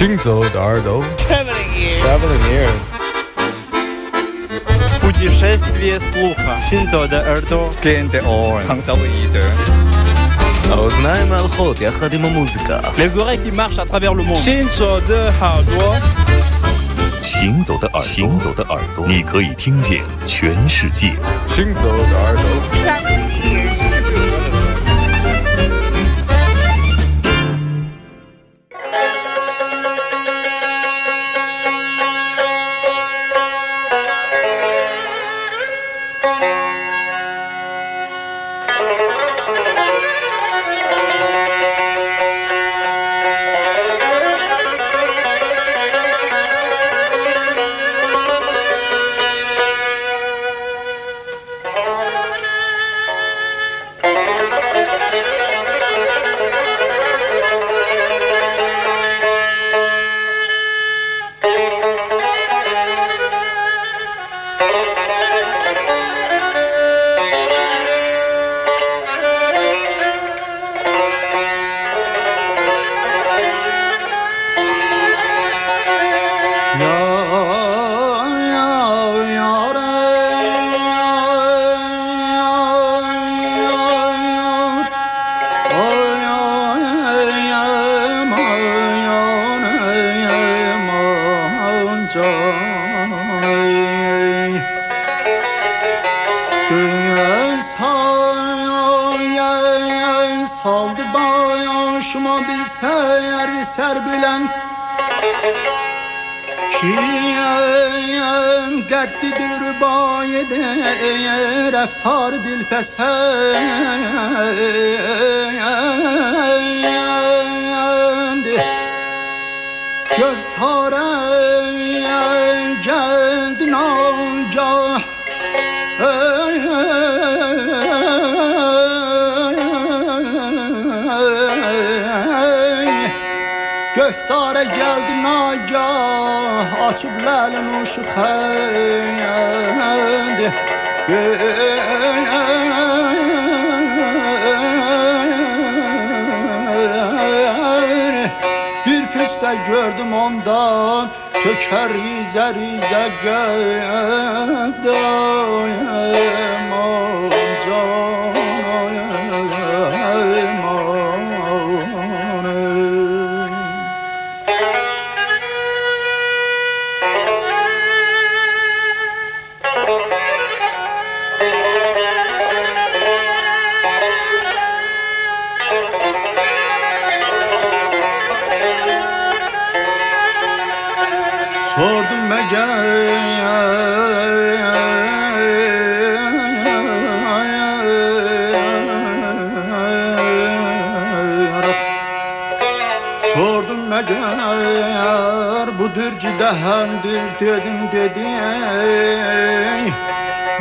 行走的耳朵，Traveling ears， ，Traveling ears， Путешествие слуха. Синзо de Erdo. Gen de oren. Hangzalide. האוזניים ההלכות יחד עם המוזיקה. Les oreilles qui marchent à travers le monde. Shinzo de Hardware，行走的耳朵，行走的耳朵，你可以听见全世界。行走的耳朵， Saldı başıma bir ser ser Bülent Kiyem dertli bir rübayede Reftar dilpesendi Göftare geldin ağabey nagah açıb ləlin uşuq həyəndi Bir püstə gördüm ondan kökər izə izə qədəyəm ancaq Cihandır dedim dedi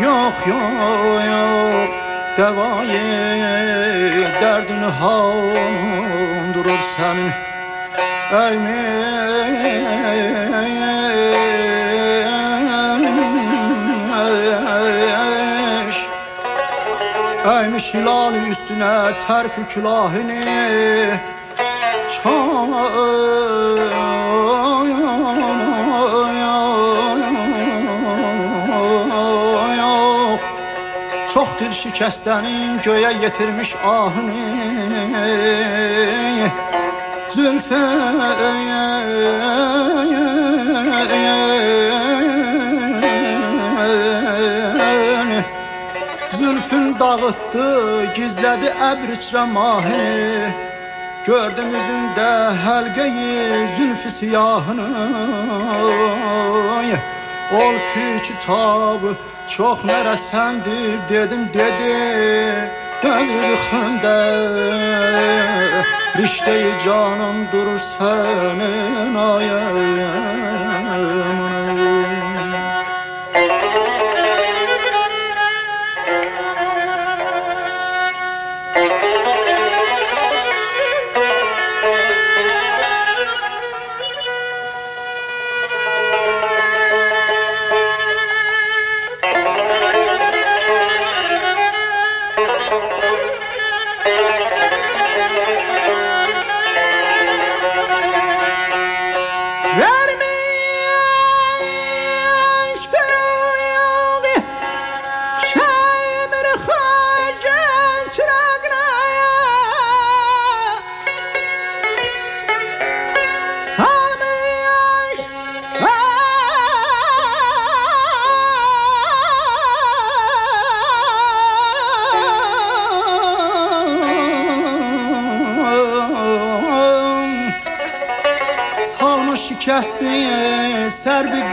Yok yok yok Devayı derdini handurur senin. Ey miş Eymiş hilal üstüne terfi külahını Çağır. Dil şikestenin göğe getirmiş ahını. Zülfü Zülfün dağıttı, gizledi əbr mahini Gördüm yüzünde helgeyi, zülfü siyahını Ol ki kitab Çox nərəsəndir dedim dedi. Dövr xəndə Rişdə canım durur sənin ayəyə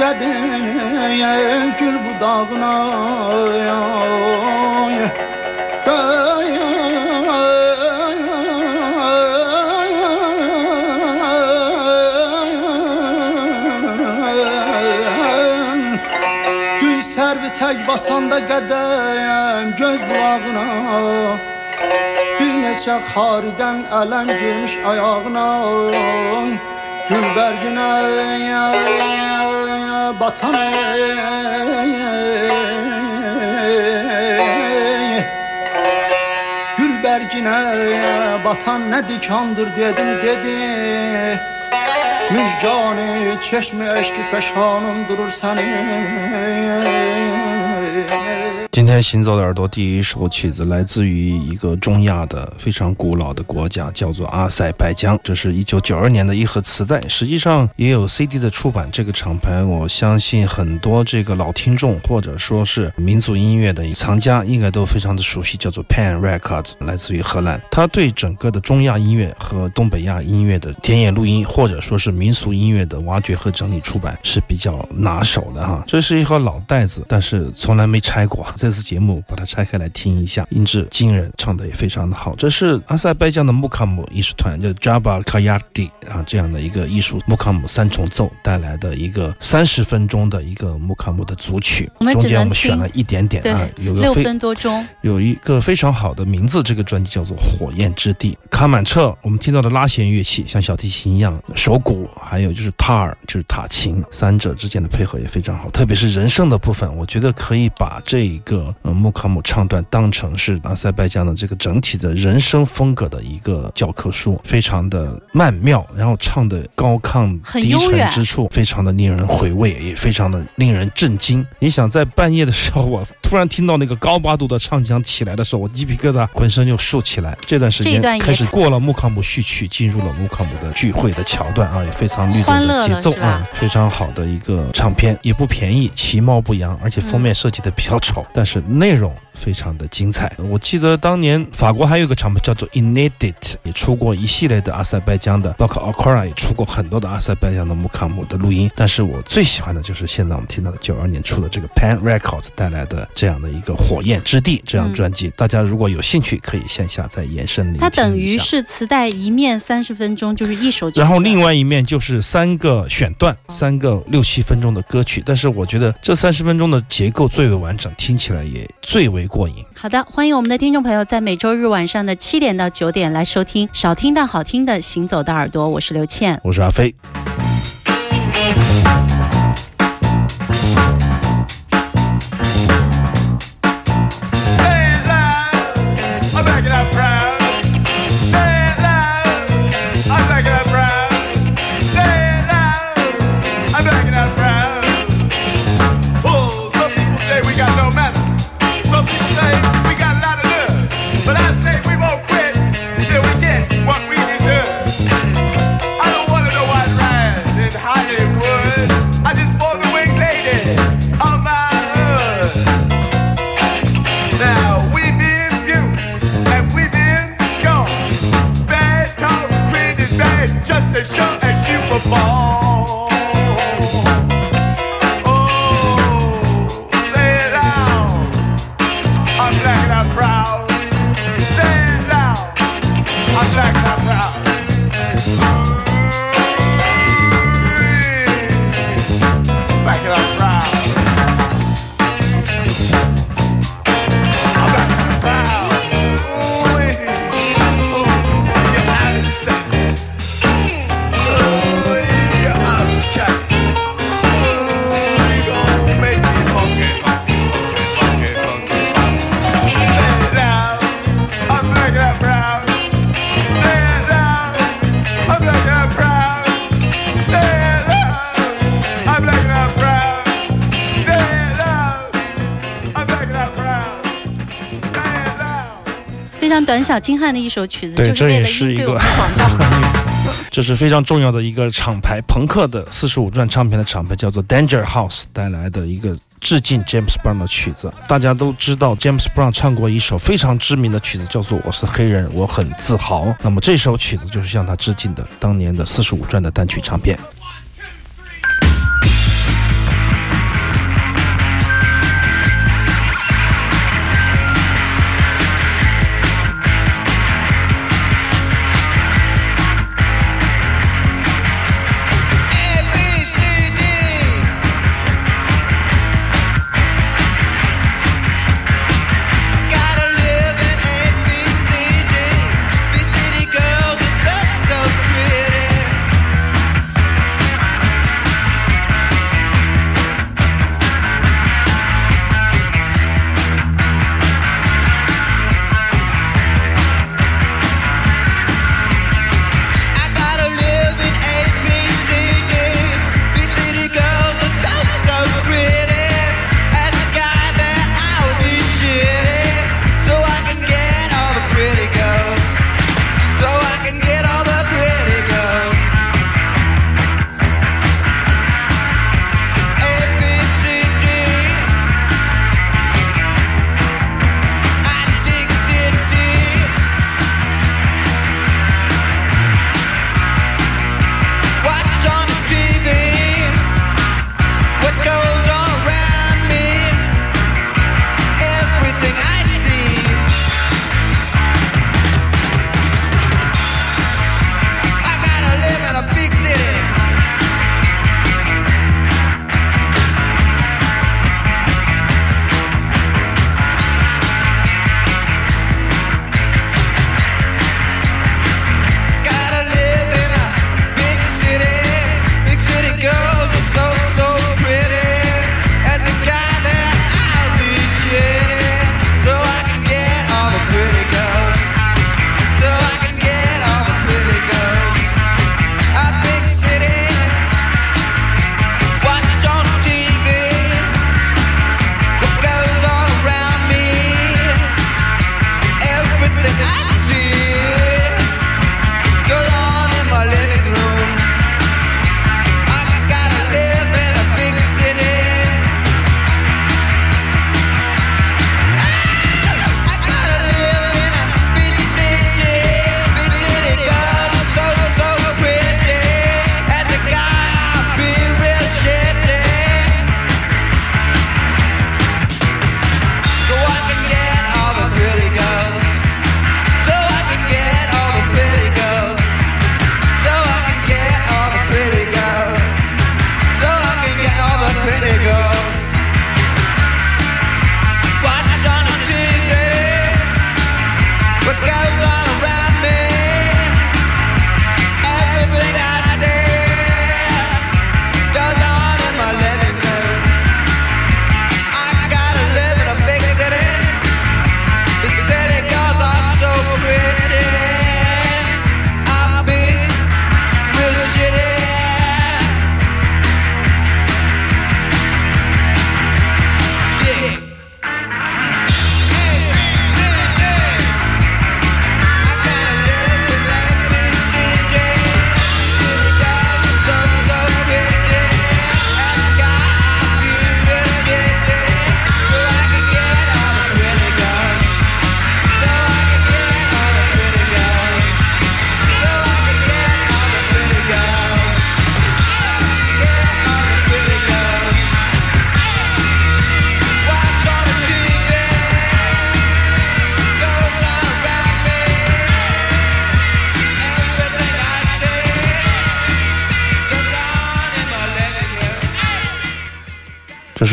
Söyledin gül budağına Düz servi tek basanda qədəm göz bulağına. Bir neçə xaridən ələm girmiş ayağına. Gülbergine batan Gülbergine batan ne dikandır dedi dedi. Müjgani çeşmi eşki feşhanım durur seni. 今天行走的耳朵第一首曲子来自于一个中亚的非常古老的国家，叫做阿塞拜疆。这是一九九二年的一盒磁带，实际上也有 CD 的出版。这个厂牌，我相信很多这个老听众或者说是民族音乐的藏家应该都非常的熟悉，叫做 Pan Records，来自于荷兰。他对整个的中亚音乐和东北亚音乐的田野录音，或者说是民俗音乐的挖掘和整理出版是比较拿手的哈。这是一盒老袋子，但是从来没拆过。这次节目把它拆开来听一下，音质惊人，唱的也非常的好。这是阿塞拜疆的木卡姆艺术团，叫 Jaba Kayakdi 啊，这样的一个艺术木卡姆三重奏带来的一个三十分钟的一个木卡姆的组曲。中间我们选了一点点啊，有个非六分多钟。有一个非常好的名字，这个专辑叫做《火焰之地》。卡满彻，我们听到的拉弦乐器像小提琴一样，手鼓，还有就是塔尔，就是塔琴，三者之间的配合也非常好。特别是人声的部分，我觉得可以把这一个呃穆卡姆唱段当成是阿塞拜疆的这个整体的人生风格的一个教科书，非常的曼妙，然后唱的高亢低沉之处，非常的令人回味，也非常的令人震惊。你想在半夜的时候，我突然听到那个高八度的唱腔起来的时候，我鸡皮疙瘩浑身就竖起来。这段时间开始过了穆卡姆序曲，进入了穆卡姆的聚会的桥段啊，也非常律动的节奏啊，非常好的一个唱片，也不便宜，其貌不扬，而且封面设计的比较丑，但是内容非常的精彩。我记得当年法国还有一个厂牌叫做 Inedit，也出过一系列的阿塞拜疆的，包括 Akora 也出过很多的阿塞拜疆的木卡姆的录音。但是我最喜欢的就是现在我们听到的九二年出的这个 Pan Records 带来的这样的一个《火焰之地》这张专辑。大家如果有兴趣，可以线下再延伸它等于是磁带一面三十分钟，就是一首。然后另外一面就是三个选段，三个六七分钟的歌曲。但是我觉得这三十分钟的结构最为完整，听起来也最为过瘾。好的，欢迎我们的听众朋友在每周日晚上的七点到九点来收听少听但好听的《行走的耳朵》，我是刘倩。我是阿飞。常短小精悍的一首曲子，对就是为了这也是一个应对我们的广告。这是非常重要的一个厂牌，朋克的四十五转唱片的厂牌叫做 Danger House 带来的一个致敬 James Brown 的曲子。大家都知道，James Brown 唱过一首非常知名的曲子，叫做《我是黑人，我很自豪》。那么这首曲子就是向他致敬的，当年的四十五转的单曲唱片。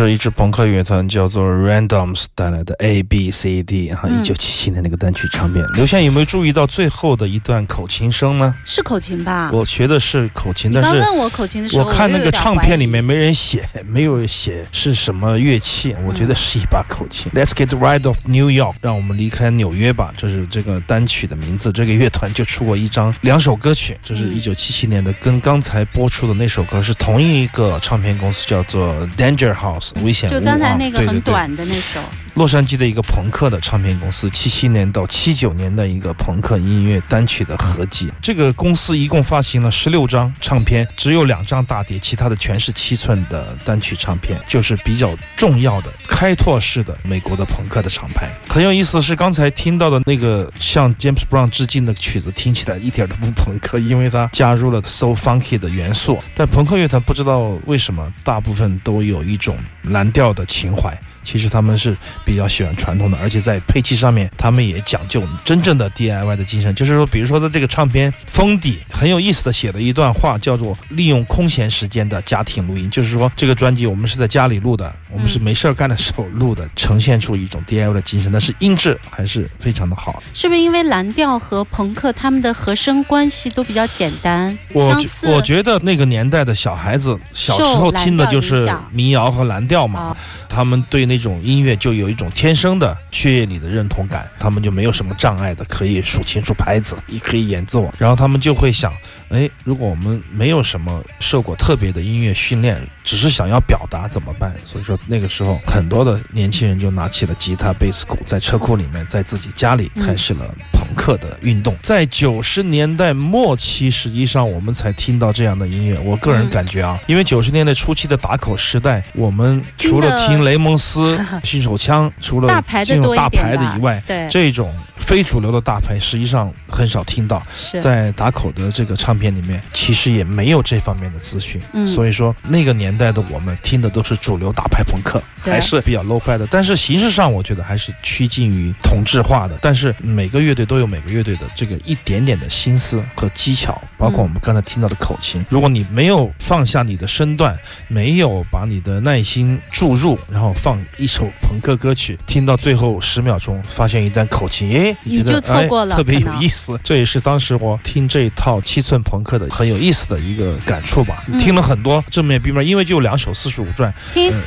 是一支朋克乐团，叫做 Randoms 带来的 A B C D 哈，嗯一九七七年那个单曲唱片。刘宪有没有注意到最后的一段口琴声呢？是口琴吧？我学的是口琴，但是刚问我口琴的时候，我看那个唱片里面没人写，没有写是什么乐器，我觉得是一把口琴。Let's get right of New York，让我们离开纽约吧，这是这个单曲的名字。这个乐团就出过一张两首歌曲，这是嗯一九七七年的，跟刚才播出的那首歌是同一个唱片公司，叫做 Danger House 危险屋就刚才啊那个很短的那首，洛杉矶的一个朋克的唱片公司，七七年到七九年的一个朋克音乐单曲的合集。这个公司一共发行了十六张唱片，只有两张大碟，其他的全是七寸的单曲唱片，就是比较重要的开拓式的美国的朋克的厂牌。很有意思是刚才听到的那个向 James Brown 致敬的曲子，听起来一点都不朋克，因为它加入了 so funky 的元素。但朋克乐团不知道为什么大部分都有一种蓝调的情怀。其实他们是比较喜欢传统的，而且在配器上面，他们也讲究真正的 DIY 的精神。就是说，比如说他这个唱片封底很有意思的写了一段话，叫做“利用空闲时间的家庭录音”，就是说这个专辑我们是在家里录的，我们是没事儿干的时候录的，呈现出一种 DIY 的精神，但是音质还是非常的好。是不是因为蓝调和朋克他们的和声关系都比较简单，我觉相似？我觉得那个年代的小孩子小时候听的就是民谣和蓝调嘛，啊他们对那种音乐就有一种天生的血液里的认同感，他们就没有什么障碍的，可以数清楚拍子，也可以演奏，然后他们就会想，哎，如果我们没有什么受过特别的音乐训练，只是想要表达怎么办？所以说那个时候很多的年轻人就拿起了吉他、贝斯鼓，在车库里面，在自己家里开始了朋克的运动。在九十年代末期，实际上我们才听到这样的音乐。我个人嗯感觉啊，因为九十年代初期的打口时代，我们除了听雷蒙斯、新手枪，除了大牌的大牌的以外，对，这种非主流的大牌实际上很少听到。在打口的这个唱片里面，其实也没有这方面的资讯，嗯所以说那个年代的我们听的都是主流大牌朋克，还是比较 low fi 的。但是形式上，我觉得还是趋近于同质化的。但是每个乐队都有每个乐队的这个一点点的心思和技巧，包括我们刚才听到的口琴。如果你没有放下你的身段，没有把你的耐心注入，然后放一首朋克歌曲，听到最后十秒钟，发现一段口琴，诶，你就错过了哎特别有意思。这也是当时我听这一套七寸朋克的很有意思的一个感触吧。嗯听了很多正面、背面，因为就两首四十五转，听，嗯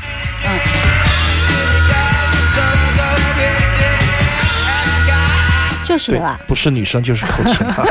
嗯，就是吧，，不是女生就是口琴啊，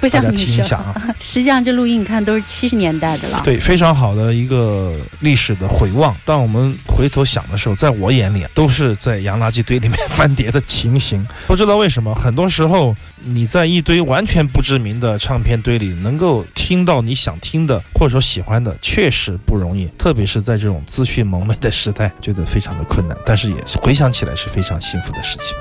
不 大家像女生听一下。啊。实际上这录音你看都是七十年代的了，对，非常好的一个历史的回望。当我们回头想的时候，在我眼里啊都是在洋垃圾堆里面 翻碟的情形。不知道为什么，很多时候你在一堆完全不知名的唱片堆里，能够听到你想听的或者说喜欢的，确实不容易。特别是在这种资讯蒙昧的时代，觉得非常的困难。但是也回想起来是非常幸福的事情。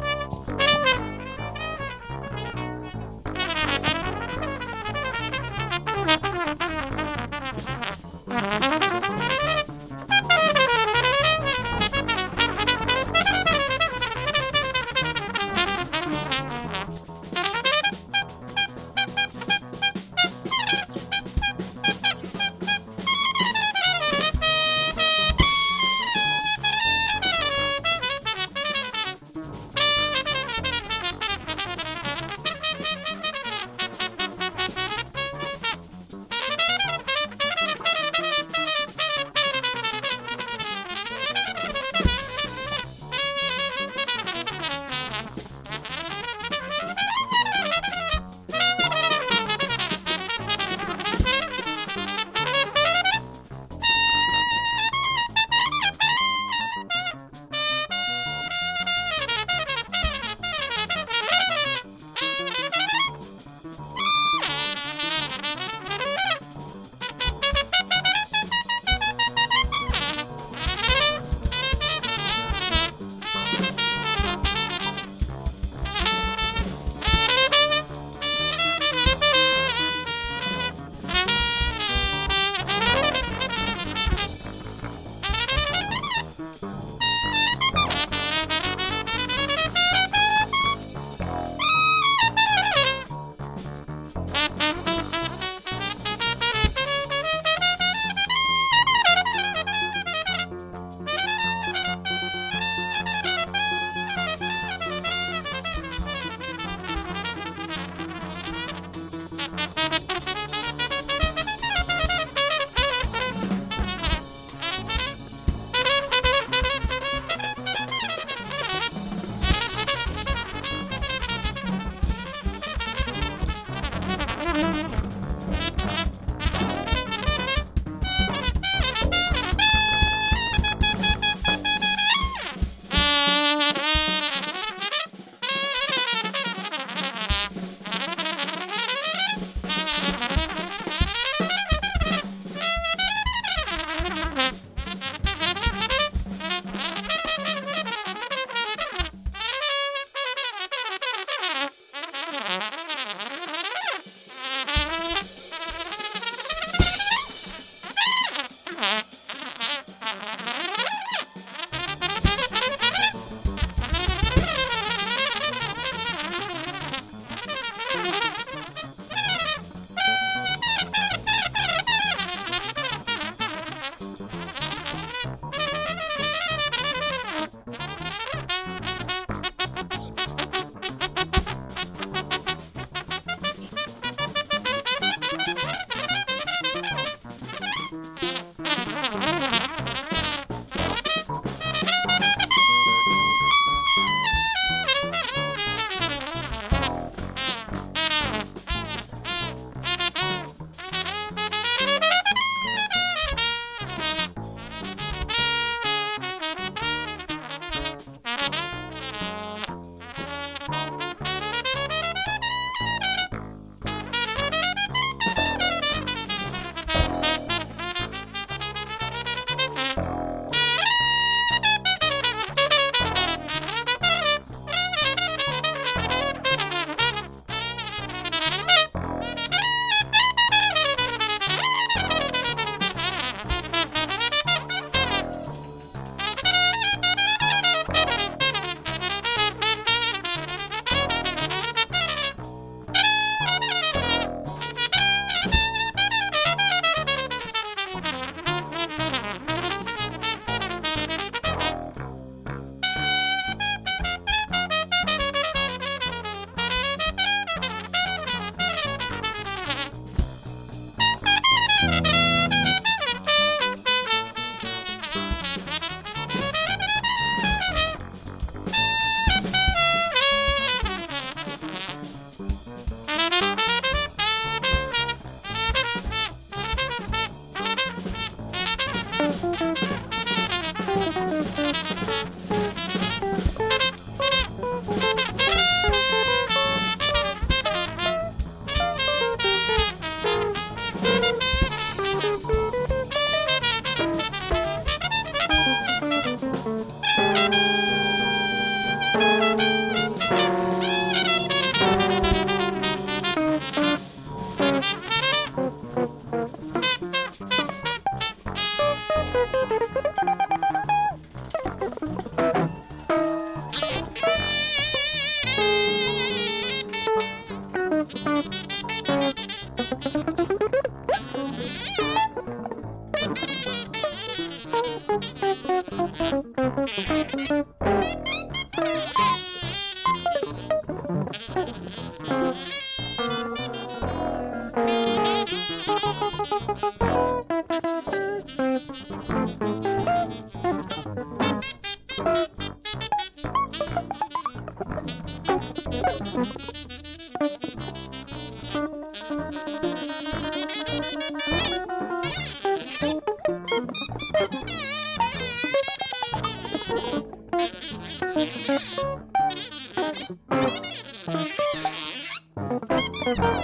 Bye.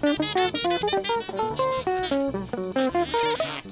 フフフフ。